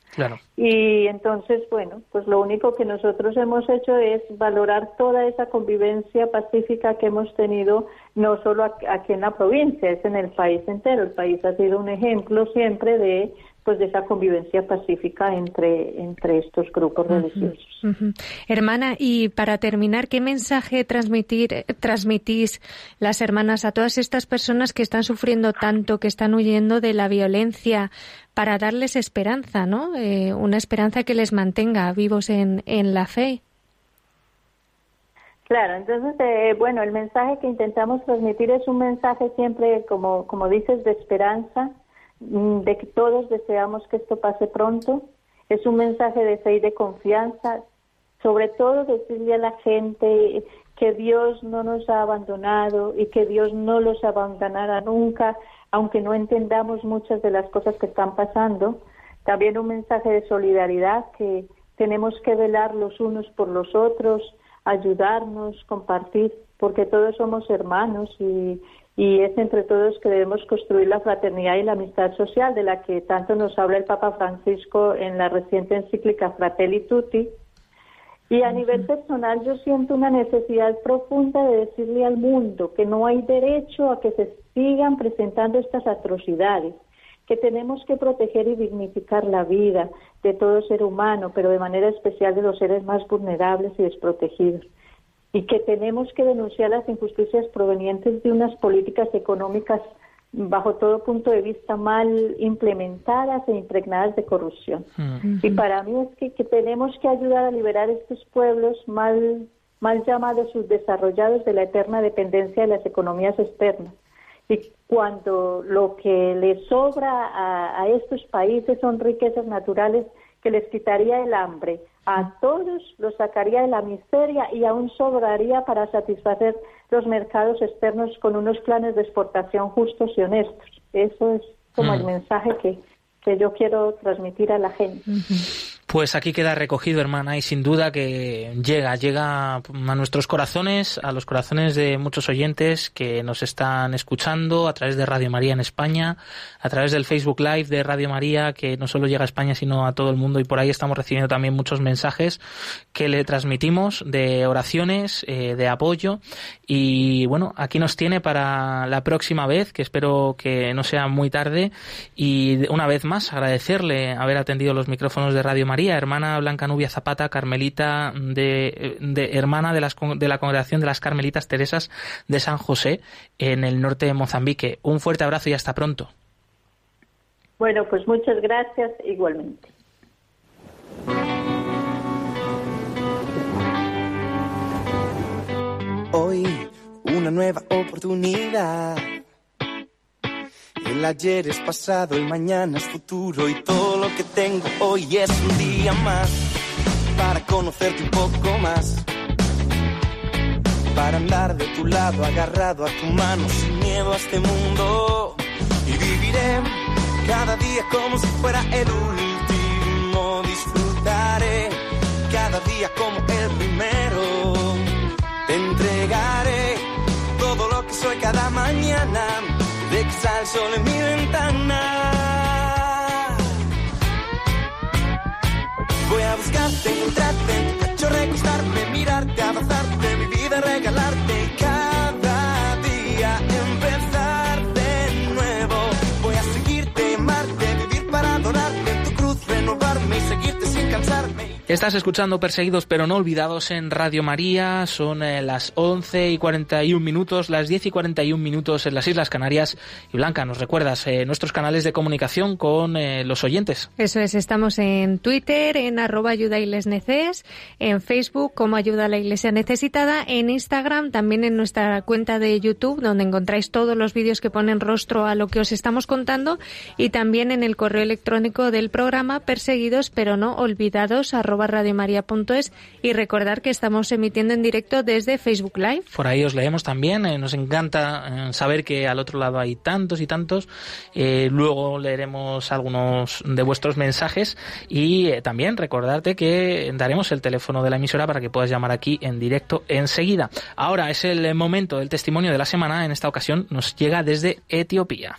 Y entonces, bueno, pues lo único que nosotros hemos hecho es valorar toda esa convivencia pacífica que hemos tenido, no solo aquí en la provincia, es en el país entero. El país ha sido un ejemplo siempre de pues de esa convivencia pacífica entre, entre estos grupos religiosos. Hermana, y para terminar, ¿qué mensaje transmitir, transmitís las hermanas a todas estas personas que están sufriendo tanto, que están huyendo de la violencia, para darles esperanza, ¿no? Eh, una esperanza que les mantenga vivos en, en la fe. Claro, entonces, eh, bueno, el mensaje que intentamos transmitir es un mensaje siempre, como, como dices, de esperanza, de que todos deseamos que esto pase pronto. Es un mensaje de fe y de confianza. Sobre todo decirle a la gente que Dios no nos ha abandonado y que Dios no los abandonará nunca, aunque no entendamos muchas de las cosas que están pasando, también un mensaje de solidaridad que tenemos que velar los unos por los otros, ayudarnos, compartir, porque todos somos hermanos y, y es entre todos que debemos construir la fraternidad y la amistad social de la que tanto nos habla el Papa Francisco en la reciente encíclica Fratelli Tutti. Y a nivel personal yo siento una necesidad profunda de decirle al mundo que no hay derecho a que se sigan presentando estas atrocidades, que tenemos que proteger y dignificar la vida de todo ser humano, pero de manera especial de los seres más vulnerables y desprotegidos, y que tenemos que denunciar las injusticias provenientes de unas políticas económicas bajo todo punto de vista mal implementadas e impregnadas de corrupción. Mm. Y para mí es que, que, tenemos que ayudar a liberar estos pueblos mal, mal llamados subdesarrollados de la eterna dependencia de las economías externas y cuando lo que le sobra a, estos países son riquezas naturales que les quitaría el hambre, a todos los sacaría de la miseria y aún sobraría para satisfacer los mercados externos con unos planes de exportación justos y honestos. Eso es como el mm. mensaje que, que yo quiero transmitir a la gente. Pues aquí queda recogido, hermana, y sin duda que llega, llega a nuestros corazones, a los corazones de muchos oyentes que nos están escuchando a través de Radio María en España, a través del Facebook Live de Radio María, que no solo llega a España, sino a todo el mundo, y por ahí estamos recibiendo también muchos mensajes que le transmitimos de oraciones, eh, de apoyo, y bueno, aquí nos tiene para la próxima vez, que espero que no sea muy tarde, y una vez más agradecerle haber atendido los micrófonos de Radio María hermana Blanca Nubia Zapata, carmelita de, hermana de, las, de la congregación de las Carmelitas Teresas de San José en el norte de Mozambique. Un fuerte abrazo y hasta pronto. Bueno, pues muchas gracias igualmente. Hoy una nueva oportunidad el ayer es pasado, el mañana es futuro y todo lo que tengo hoy es un día más para conocerte un poco más para andar de tu lado, agarrado a tu mano, sin miedo a este mundo. Y viviré cada día como si fuera el último. Disfrutaré cada día como el primero. Te entregaré todo lo que soy cada mañana. De que sale el sol en mi ventana. Voy a buscarte, encontrarte en tu pecho, recostarme, mirarte, abrazarte, mi vida regalarte Estás escuchando Perseguidos pero no olvidados en Radio María. Son eh, las 11 y 41 minutos, las 10 y 41 minutos en las Islas Canarias. Y Blanca, ¿nos recuerdas eh, nuestros canales de comunicación con eh, los oyentes? Eso es, estamos en Twitter, en arroba ayuda en Facebook como ayuda a la iglesia necesitada, en Instagram, también en nuestra cuenta de YouTube, donde encontráis todos los vídeos que ponen rostro a lo que os estamos contando, y también en el correo electrónico del programa perseguidos pero no olvidados radiomaria.es y recordar que estamos emitiendo en directo desde Facebook Live. Por ahí os leemos también. eh, nos encanta eh, saber que al otro lado hay tantos y tantos. Eh, luego leeremos algunos de vuestros mensajes y también recordarte que daremos el teléfono de la emisora para que puedas llamar aquí en directo enseguida. Ahora es el momento del testimonio de la semana. En esta ocasión nos llega desde Etiopía.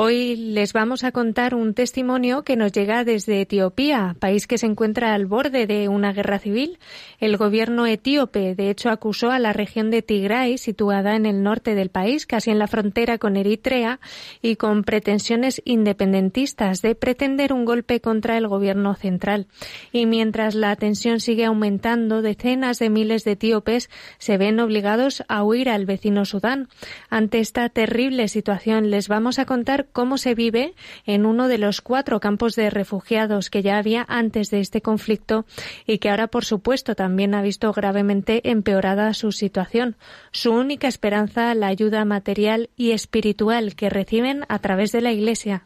Hoy les vamos a contar un testimonio que nos llega desde Etiopía, país que se encuentra al borde de una guerra civil. El gobierno etíope, de hecho, acusó a la región de Tigray, situada en el norte del país, casi en la frontera con Eritrea, y con pretensiones independentistas de pretender un golpe contra el gobierno central. Y mientras la tensión sigue aumentando, decenas de miles de etíopes se ven obligados a huir al vecino Sudán. Ante esta terrible situación, les vamos a contar cómo se vive en uno de los cuatro campos de refugiados que ya había antes de este conflicto y que ahora, por supuesto, también ha visto gravemente empeorada su situación. Su única esperanza, la ayuda material y espiritual que reciben a través de la Iglesia.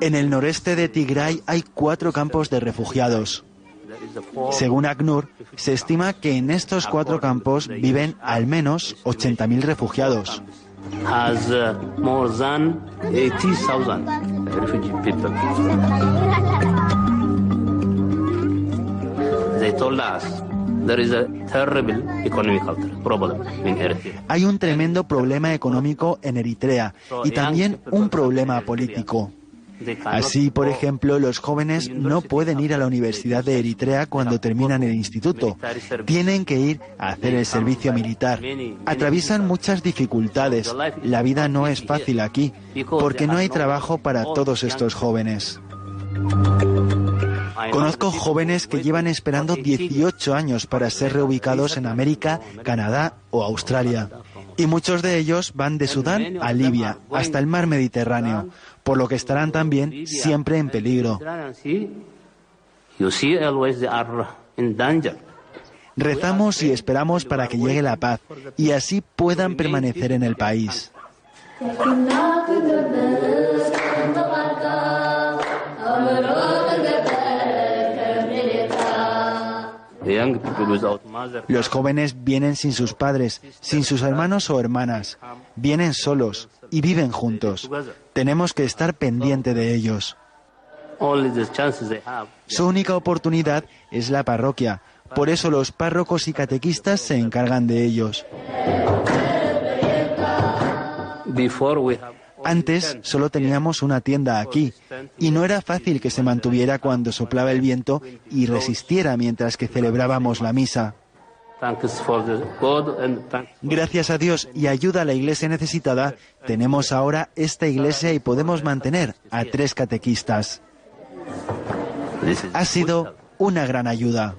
En el noreste de Tigray hay cuatro campos de refugiados. Según ACNUR, se estima que en estos cuatro campos viven al menos 80.000 refugiados. Has uh, more than 80,000 refugee people. They told us there is a terrible economical problem in Eritrea. Hay un tremendo problema económico en Eritrea y también un problema político. Así, por ejemplo, los jóvenes no pueden ir a la Universidad de Eritrea cuando terminan el instituto. Tienen que ir a hacer el servicio militar. Atraviesan muchas dificultades. La vida no es fácil aquí, porque no hay trabajo para todos estos jóvenes. Conozco jóvenes que llevan esperando 18 años para ser reubicados en América, Canadá o Australia. Y muchos de ellos van de Sudán a Libia, hasta el mar Mediterráneo, por lo que estarán también siempre en peligro. Rezamos y esperamos para que llegue la paz y así puedan permanecer en el país. Los jóvenes vienen sin sus padres, sin sus hermanos o hermanas. Vienen solos y viven juntos. Tenemos que estar pendiente de ellos. Su única oportunidad es la parroquia. Por eso los párrocos y catequistas se encargan de ellos. Antes solo teníamos una tienda aquí y no era fácil que se mantuviera cuando soplaba el viento y resistiera mientras que celebrábamos la misa. Gracias a Dios y ayuda a la iglesia necesitada, tenemos ahora esta iglesia y podemos mantener a tres catequistas. Ha sido una gran ayuda.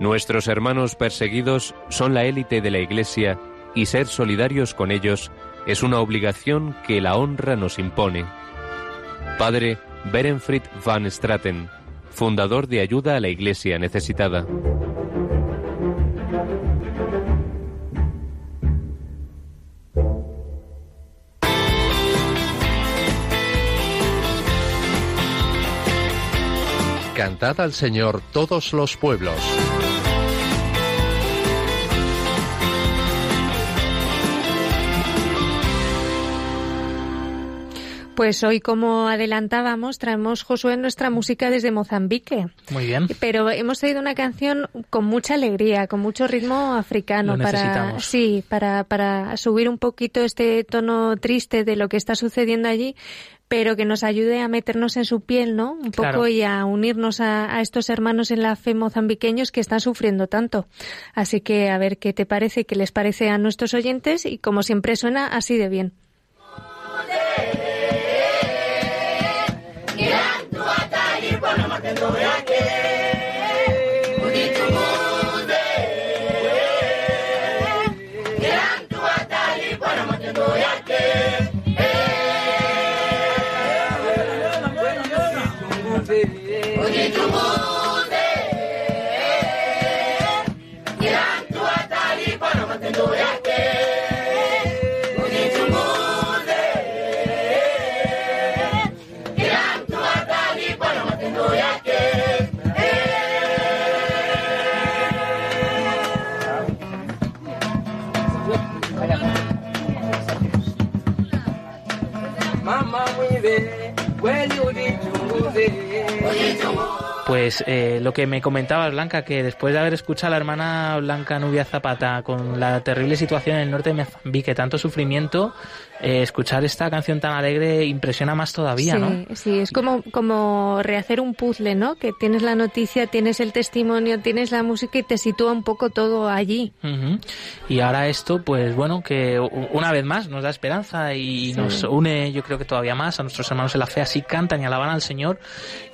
Nuestros hermanos perseguidos son la élite de la Iglesia y ser solidarios con ellos es una obligación que la honra nos impone. Padre Berenfried van Straten, fundador de Ayuda a la Iglesia Necesitada. Cantad al Señor todos los pueblos. Pues hoy, como adelantábamos, traemos Josué nuestra música desde Mozambique. Muy bien. Pero hemos traído una canción con mucha alegría, con mucho ritmo africano Lo para sí, para para subir un poquito este tono triste de lo que está sucediendo allí, pero que nos ayude a meternos en su piel, ¿no? Un poco y a unirnos a, a estos hermanos en la fe mozambiqueños que están sufriendo tanto. Así que a ver qué te parece, qué les parece a nuestros oyentes y como siempre suena así de bien. para que Pues eh, lo que me comentabas, Blanca, que después de haber escuchado a la hermana Blanca Nubia Zapata con la terrible situación en el norte de Mozambique, tanto sufrimiento, eh, escuchar esta canción tan alegre impresiona más todavía, sí, ¿no? Sí, es como, como rehacer un puzzle, ¿no? Que tienes la noticia, tienes el testimonio, tienes la música y te sitúa un poco todo allí. Ujú. Y ahora esto, pues bueno, que una vez más nos da esperanza y Sí. nos une, yo creo que todavía más, a nuestros hermanos en la fe, así cantan y alaban al Señor.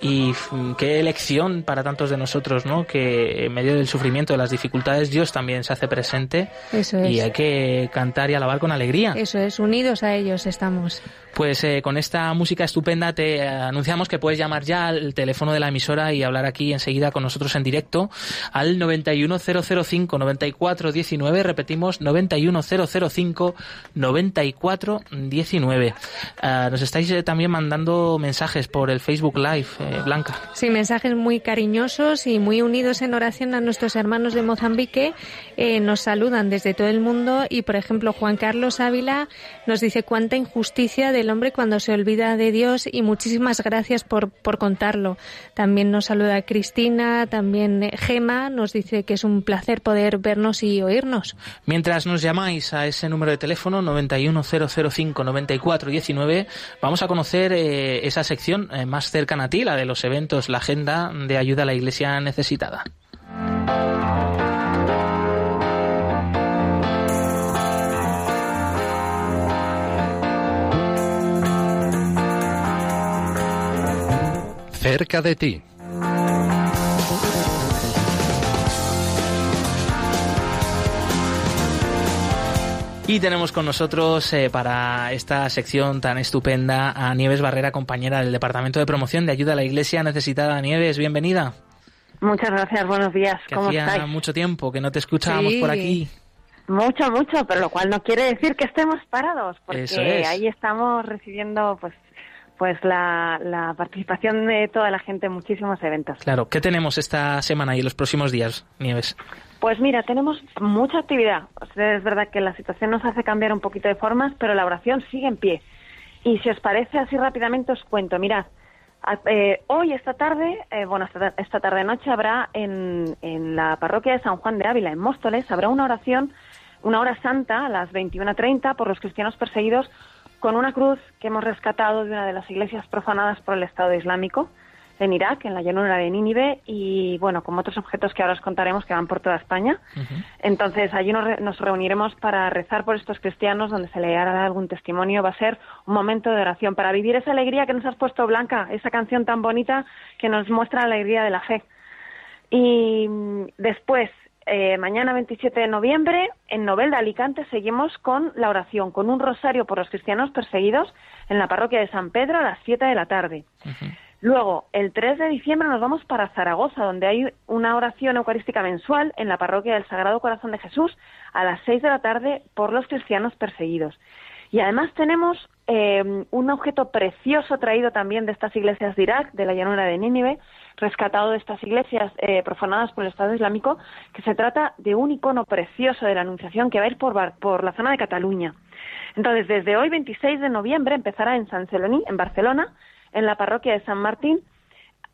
Y qué elección para tantos de nosotros, ¿no? Que en medio del sufrimiento, de las dificultades, Dios también se hace presente Eso es. y hay que cantar y alabar con alegría. Eso es, unidos a ellos estamos. Pues eh, con esta música estupenda te eh, anunciamos que puedes llamar ya al teléfono de la emisora y hablar aquí enseguida con nosotros en directo al 91005-9419. Repetimos, 91005-9419. Ah, nos estáis eh, también mandando mensajes por el Facebook Live, eh, Blanca. Sí, mensajes muy cariñosos y muy unidos en oración a nuestros hermanos de Mozambique. Eh, nos saludan desde todo el mundo y, por ejemplo, Juan Carlos Ávila nos dice cuánta injusticia del hombre cuando se olvida de Dios y muchísimas gracias por, por contarlo. También nos saluda Cristina, también Gema nos dice que es un placer poder vernos y oírnos. Mientras nos llamáis a ese número de teléfono 91005-9419, vamos a conocer eh, esa sección eh, más cercana a ti, la de los eventos, la agenda de ayuda a la iglesia necesitada. Cerca de ti. Y tenemos con nosotros eh, para esta sección tan estupenda a Nieves Barrera, compañera del Departamento de Promoción de Ayuda a la Iglesia Necesitada. Nieves, bienvenida. Muchas gracias, buenos días. Que ¿Cómo hacía estáis? mucho tiempo que no te escuchábamos Sí. por aquí. Mucho, mucho, pero lo cual no quiere decir que estemos parados, porque es. ahí estamos recibiendo pues pues la, la participación de toda la gente en muchísimos eventos. Claro, ¿qué tenemos esta semana y en los próximos días, Nieves? Pues mira, tenemos mucha actividad. O sea, es verdad que la situación nos hace cambiar un poquito de formas, pero la oración sigue en pie. Y si os parece, así rápidamente os cuento. Mirad, a- eh, hoy, esta tarde, eh, bueno, esta, esta tarde-noche habrá en, en la parroquia de San Juan de Ávila, en Móstoles, habrá una oración, una hora santa a las 21.30 por los cristianos perseguidos con una cruz que hemos rescatado de una de las iglesias profanadas por el Estado Islámico en Irak, en la llanura de Nínive, y bueno, como otros objetos que ahora os contaremos que van por toda España. Entonces, allí nos, re- nos reuniremos para rezar por estos cristianos, donde se le hará algún testimonio. Va a ser un momento de oración para vivir esa alegría que nos has puesto, Blanca, esa canción tan bonita que nos muestra la alegría de la fe. Y mm, después, eh, mañana 27 de noviembre, en Novel de Alicante, seguimos con la oración, con un rosario por los cristianos perseguidos en la parroquia de San Pedro a las 7 de la tarde. Luego, el 3 de diciembre nos vamos para Zaragoza, donde hay una oración eucarística mensual en la parroquia del Sagrado Corazón de Jesús a las 6 de la tarde por los cristianos perseguidos. Y además tenemos eh, un objeto precioso traído también de estas iglesias de Irak, de la llanura de Nínive, rescatado de estas iglesias eh, profanadas por el Estado Islámico, que se trata de un icono precioso de la Anunciación que va a ir por, por la zona de Cataluña. Entonces, desde hoy, 26 de noviembre, empezará en San Celoní, en Barcelona, en la parroquia de San Martín,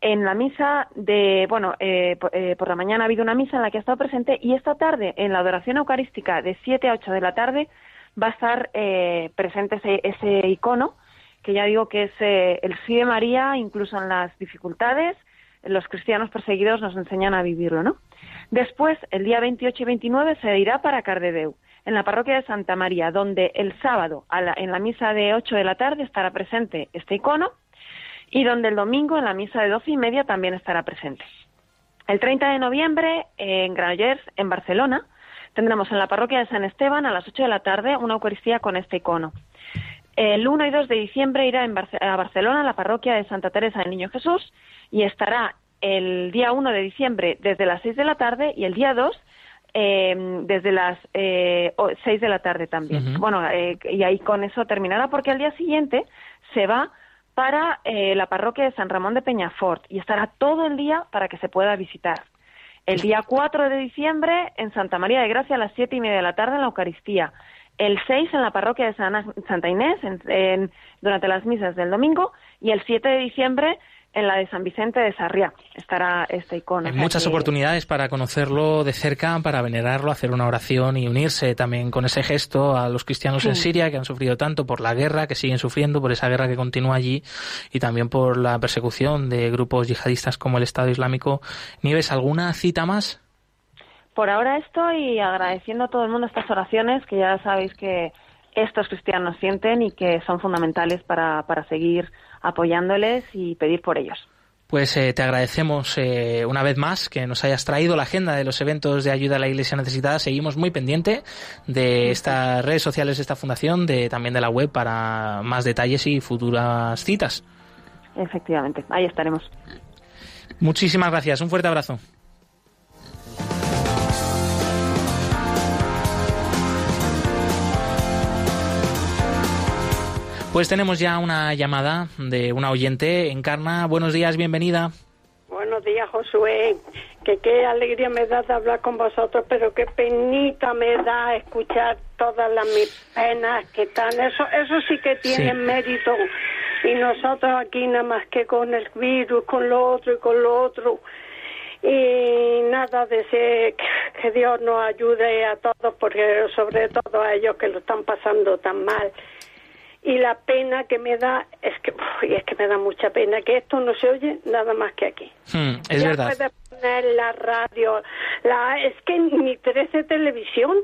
en la misa de, bueno, eh, eh, por, la mañana ha habido una misa en la que ha estado presente y esta tarde, en la adoración eucarística de 7 a 8 de la tarde, va a estar eh, presente ese, ese, icono, que ya digo que es el sí de María, incluso en las dificultades, los cristianos perseguidos nos enseñan a vivirlo, ¿no? Después, el día 28 y 29 se irá para Cardedeu, en la parroquia de Santa María, donde el sábado, en la misa de 8 de la tarde, estará presente este icono, y donde el domingo en la misa de doce y media también estará presente. El 30 de noviembre en Granollers, en Barcelona, tendremos en la parroquia de San Esteban a las 8 de la tarde una Eucaristía con este icono. El 1 y 2 de diciembre irá a Barcelona a la parroquia de Santa Teresa del Niño Jesús y estará el día 1 de diciembre desde las 6 de la tarde y el día 2 eh, desde las eh, 6 de la tarde también. Bueno, eh, y ahí con eso terminará porque al día siguiente se va para eh, la parroquia de San Ramón de Peñafort y estará todo el día para que se pueda visitar. El día 4 de diciembre en Santa María de Gracia a las 7 y media de la tarde en la Eucaristía. El 6 en la parroquia de Santa Inés durante las misas del domingo y el 7 de diciembre en la de San Vicente de Sarriá estará este icono. Hay muchas oportunidades para conocerlo de cerca, para venerarlo, hacer una oración y unirse también con ese gesto a los cristianos en Siria que han sufrido tanto por la guerra, que siguen sufriendo, por esa guerra que continúa allí y también por la persecución de grupos yihadistas como el Estado Islámico. Nieves, ¿alguna cita más? Por ahora estoy agradeciendo a todo el mundo estas oraciones que ya sabéis que estos cristianos sienten y que son fundamentales para, para seguir apoyándoles y pedir por ellos. Pues eh, te agradecemos eh, una vez más que nos hayas traído la agenda de los eventos de ayuda a la Iglesia necesitada. Seguimos muy pendiente de estas redes sociales de esta fundación, de también de la web para más detalles y futuras citas. Efectivamente, ahí estaremos. Muchísimas gracias. Un fuerte abrazo. Pues tenemos ya una llamada de una oyente. Encarna, buenos días, bienvenida. Buenos días, Josué. Que qué alegría me da de hablar con vosotros, pero qué penita me da escuchar todas las mis penas que están. Eso, eso sí que tiene mérito. Y nosotros aquí nada más que con el virus, con lo otro y con lo otro. Y nada, deseo que Dios nos ayude a todos, porque sobre todo a ellos que lo están pasando tan mal y la pena que me da es que es que me da mucha pena que esto no se oye nada más que aquí. Hmm, es ya verdad. Poner la radio, la es que ni 13 televisión.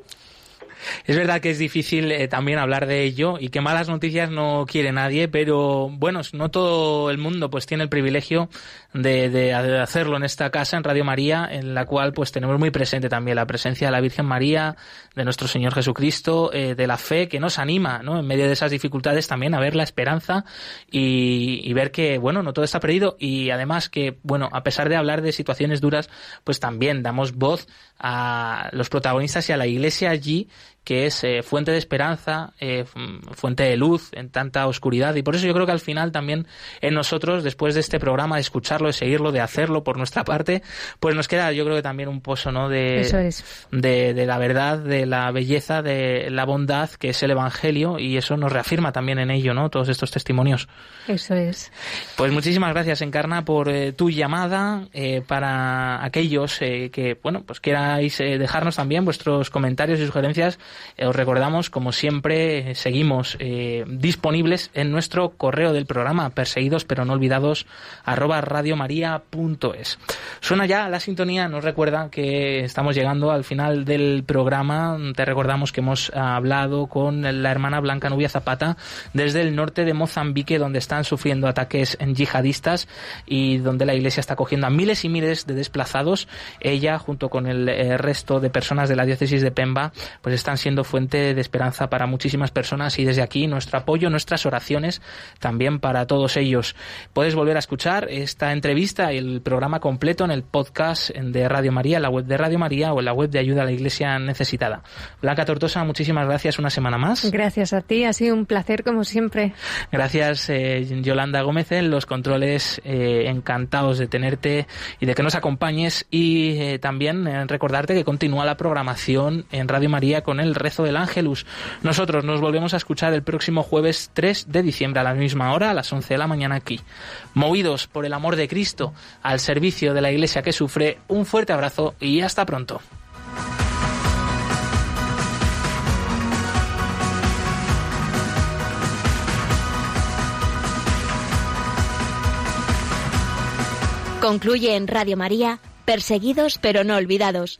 Es verdad que es difícil eh, también hablar de ello y que malas noticias no quiere nadie, pero bueno, no todo el mundo pues tiene el privilegio de, hacerlo en esta casa, en Radio María, en la cual pues tenemos muy presente también la presencia de la Virgen María, de nuestro Señor Jesucristo, eh, de la fe que nos anima, ¿no? En medio de esas dificultades también a ver la esperanza y ver que, bueno, no todo está perdido y además que, bueno, a pesar de hablar de situaciones duras, pues también damos voz a los protagonistas y a la Iglesia allí que es eh, fuente de esperanza, eh, fuente de luz en tanta oscuridad. Y por eso yo creo que al final también en nosotros, después de este programa, de escucharlo, de seguirlo, de hacerlo por nuestra parte, pues nos queda yo creo que también un pozo ¿no? de, de, de, la verdad, de la belleza, de la bondad que es el Evangelio y eso nos reafirma también en ello, ¿no? Todos estos testimonios. Eso es. Pues muchísimas gracias, Encarna, por eh, tu llamada para aquellos que, bueno, pues queráis dejarnos también vuestros comentarios y sugerencias Eh, os recordamos, como siempre, seguimos eh, disponibles en nuestro correo del programa, perseguidos pero no olvidados, arroba radiomaria.es. Suena ya la sintonía, nos recuerda que estamos llegando al final del programa. Te recordamos que hemos hablado con la hermana Blanca Nubia Zapata desde el norte de Mozambique, donde están sufriendo ataques yihadistas y donde la iglesia está cogiendo a miles y miles de desplazados. Ella, junto con el eh, resto de personas de la diócesis de Pemba, pues están siendo fuente de esperanza para muchísimas personas y desde aquí nuestro apoyo, nuestras oraciones también para todos ellos. Puedes volver a escuchar esta entrevista y el programa completo en el podcast de Radio María, en la web de Radio María o en la web de Ayuda a la Iglesia Necesitada. Blanca Tortosa, muchísimas gracias una semana más. Gracias a ti, ha sido un placer como siempre. Gracias eh, Yolanda Gómez en los controles, eh, encantados de tenerte y de que nos acompañes y eh, también recordarte que continúa la programación en Radio María con rezo del Ángelus. Nosotros nos volvemos a escuchar el próximo jueves 3 de diciembre a la misma hora, a las 11 de la mañana aquí. Movidos por el amor de Cristo al servicio de la Iglesia que sufre, un fuerte abrazo y hasta pronto. Concluye en Radio María, Perseguidos pero no olvidados,